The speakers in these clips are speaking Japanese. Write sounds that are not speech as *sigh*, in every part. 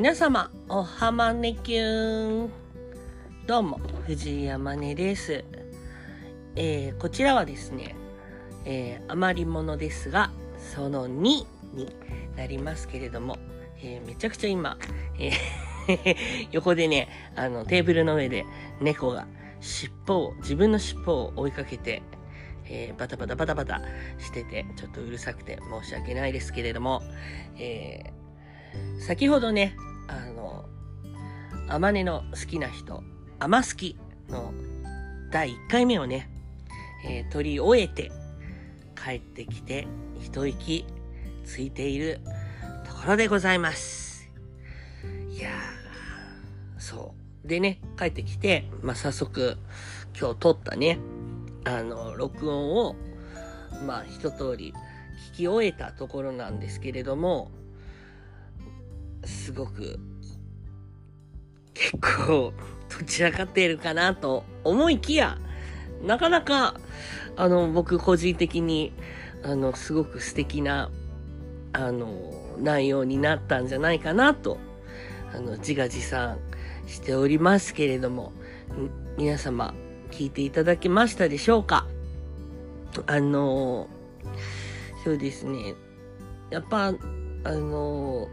皆様、おはまねきゅーん。どうも、藤山根です。えー、こちらはですね、えー、余り物ですが、その2になりますけれども、えー、めちゃくちゃ今、えー *laughs* 横でね、あの、テーブルの上で猫が尻尾を、自分の尻尾を追いかけて、えーバタバタバタバタしてて、ちょっとうるさくて申し訳ないですけれども、えー先ほどね、あの、あまねの好きな人、あま好きの第1回目をね、えー撮り終えて帰ってきて一息ついているところでございます。いやー、そう。でね、帰ってきて、まあ、早速今日撮ったね、あの、録音を、まあ、一通り聞き終えたところなんですけれども、すごく、結構、どちらかっているかなと思いきや、なかなか、あの、僕個人的に、あの、すごく素敵な、あの、内容になったんじゃないかなと、あの、自画自賛しておりますけれども、皆様、聞いていただけましたでしょうか？あの、そうですね、やっぱ、あの、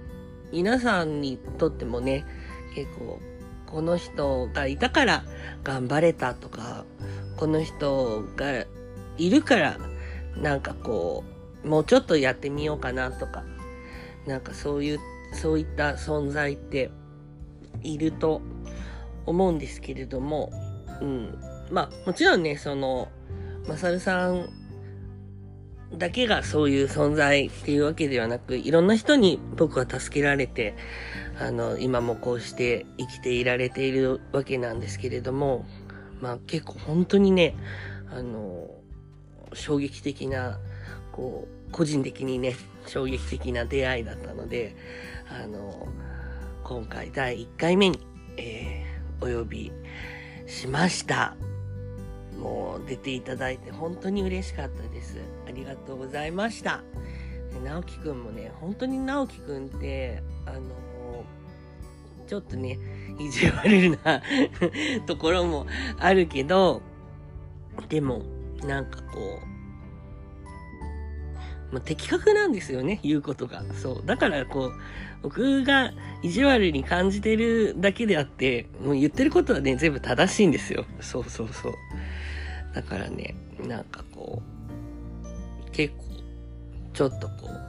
皆さんにとってもね、結構、この人がいたから頑張れたとか、この人がいるから、なんかこう、もうちょっとやってみようかなとか、なんかそういう、そういった存在っていると思うんですけれども、うん。まあ、もちろんね、その、まさるさんだけがそういう存在っていうわけではなく、いろんな人に僕は助けられて、あの、今もこうして生きていられているわけなんですけれども、まあ結構本当にね、あの、衝撃的な、こう、個人的にね、衝撃的な出会いだったので、あの、今回第1回目に、えーお呼びしました。もう出ていただいて本当に嬉しかったです。ありがとうございました。直樹くんもね、本当に直樹くんって、あの、ちょっとね、意地悪な *laughs* ところもあるけど、でも、なんかこう、まあ、的確なんですよね、言うことが。そう。だからこう、僕が意地悪に感じてるだけであって、もう言ってることはね、全部正しいんですよ。そうそうそう。だからね、なんかこう、結構、ちょっとこう、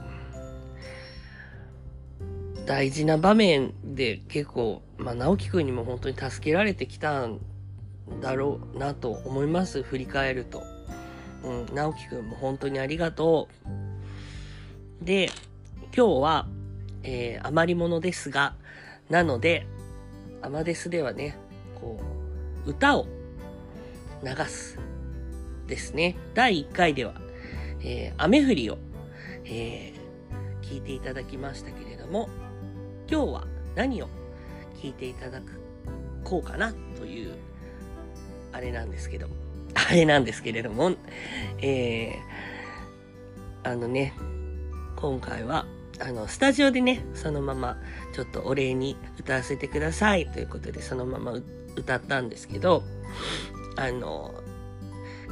大事な場面で結構、まあ、直樹くんにも本当に助けられてきたんだろうなと思います、振り返ると。うん、直樹くんも本当にありがとう。で、今日は、えー余り物ですが、なので、アマデスではね、こう、歌を流す。ですね。第1回では、えー雨降りを、えー聞いていただきましたけれども、今日は何を聞いていただく、こうかなという、あれなんですけど、*laughs* あれなんですけれども、えーあのね、今回は、あの、スタジオでね、そのまま、ちょっとお礼に歌わせてくださいということで、そのまま歌ったんですけど、あの、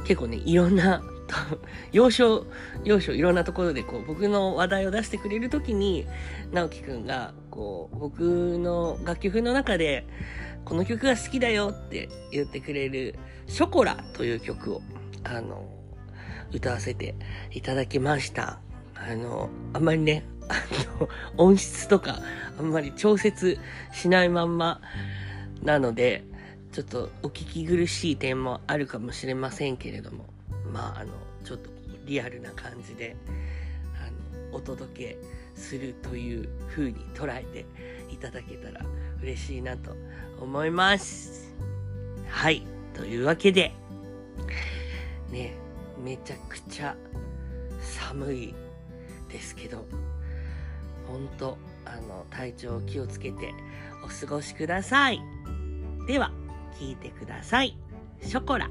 結構ね、いろんな、*laughs* 要所、要所、いろんなところで、こう、僕の話題を出してくれるときに、直樹くんが、こう、僕の楽曲の中で、この曲が好きだよって言ってくれる、ショコラという曲を、あの、歌わせていただきました。あの、あんまりね、あの、音質とか、あんまり調節しないまんまなので、ちょっとお聞き苦しい点もあるかもしれませんけれども、まあ、あの、ちょっとリアルな感じで、あの、お届けするという風に捉えていただけたら嬉しいなと思います。はい。というわけで、ね、めちゃくちゃ寒いですけど、本当、あの、体調を気をつけてお過ごしください。では、聞いてください。ショコラ。